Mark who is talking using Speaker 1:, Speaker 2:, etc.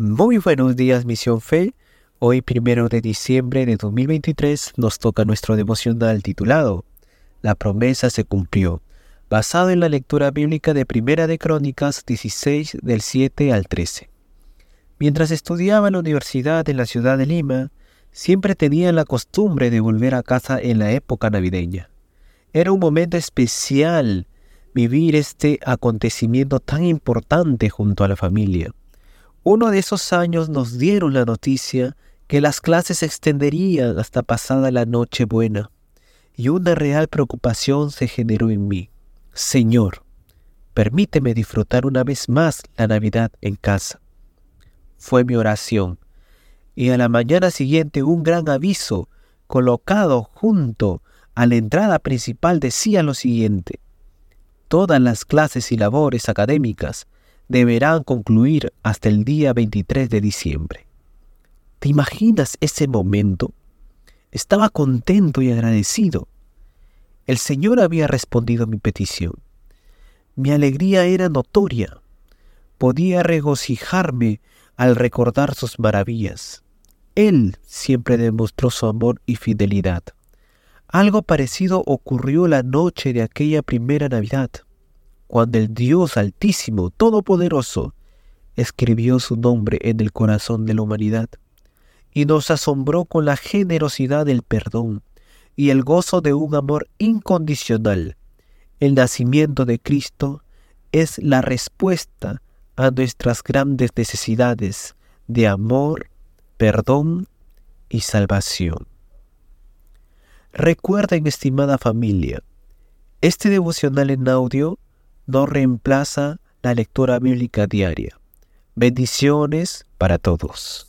Speaker 1: Muy buenos días, Misión Fe. Hoy, primero de diciembre de 2023, nos toca nuestro devocional titulado La promesa se cumplió, basado en la lectura bíblica de Primera de Crónicas 16 del 7 al 13. Mientras estudiaba en la universidad en la ciudad de Lima, siempre tenía la costumbre de volver a casa en la época navideña. Era un momento especial vivir este acontecimiento tan importante junto a la familia. Uno de esos años nos dieron la noticia que las clases se extenderían hasta pasada la noche buena, y una real preocupación se generó en mí. Señor, permíteme disfrutar una vez más la Navidad en casa. Fue mi oración, y a la mañana siguiente un gran aviso colocado junto a la entrada principal decía lo siguiente. Todas las clases y labores académicas deberán concluir hasta el día 23 de diciembre. ¿Te imaginas ese momento? Estaba contento y agradecido. El Señor había respondido a mi petición. Mi alegría era notoria. Podía regocijarme al recordar sus maravillas. Él siempre demostró su amor y fidelidad. Algo parecido ocurrió la noche de aquella primera Navidad cuando el Dios Altísimo, Todopoderoso, escribió su nombre en el corazón de la humanidad, y nos asombró con la generosidad del perdón y el gozo de un amor incondicional. El nacimiento de Cristo es la respuesta a nuestras grandes necesidades de amor, perdón y salvación. Recuerden, estimada familia, este devocional en audio no reemplaza la lectura bíblica diaria. Bendiciones para todos.